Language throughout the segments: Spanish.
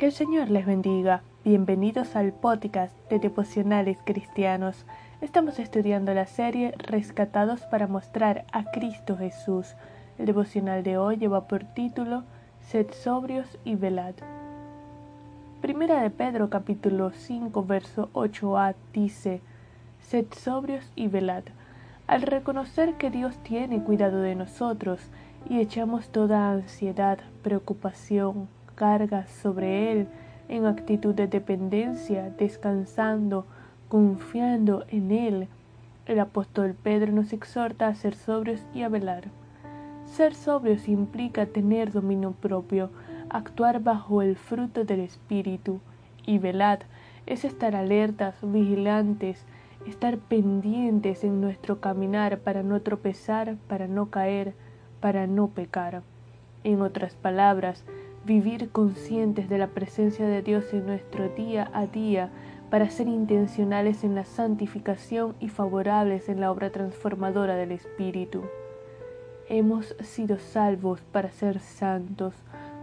Que el Señor les bendiga. Bienvenidos al podcast de Devocionales Cristianos. Estamos estudiando la serie Rescatados para mostrar a Cristo Jesús. El devocional de hoy lleva por título Sed sobrios y velad. Primera de Pedro capítulo 5 verso 8a dice Sed sobrios y velad. Al reconocer que Dios tiene cuidado de nosotros y echamos toda ansiedad, preocupación, cargas sobre Él en actitud de dependencia, descansando, confiando en Él. El apóstol Pedro nos exhorta a ser sobrios y a velar. Ser sobrios implica tener dominio propio, actuar bajo el fruto del Espíritu, y velad es estar alertas, vigilantes, estar pendientes en nuestro caminar para no tropezar, para no caer, para no pecar. En otras palabras, vivir conscientes de la presencia de Dios en nuestro día a día para ser intencionales en la santificación y favorables en la obra transformadora del Espíritu. Hemos sido salvos para ser santos.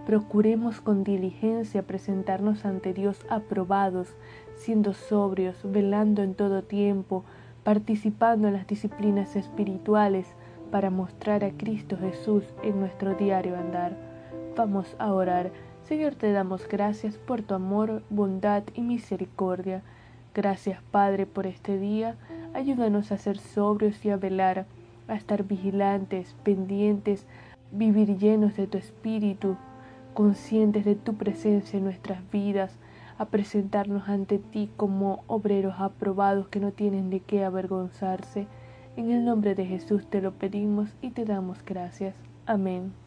Procuremos con diligencia presentarnos ante Dios aprobados, siendo sobrios, velando en todo tiempo, participando en las disciplinas espirituales para mostrar a Cristo Jesús en nuestro diario andar. Vamos a orar. Señor, te damos gracias por tu amor, bondad y misericordia. Gracias, Padre, por este día. Ayúdanos a ser sobrios y a velar, a estar vigilantes, pendientes, vivir llenos de tu espíritu, conscientes de tu presencia en nuestras vidas, a presentarnos ante ti como obreros aprobados que no tienen de qué avergonzarse. En el nombre de Jesús te lo pedimos y te damos gracias. Amén.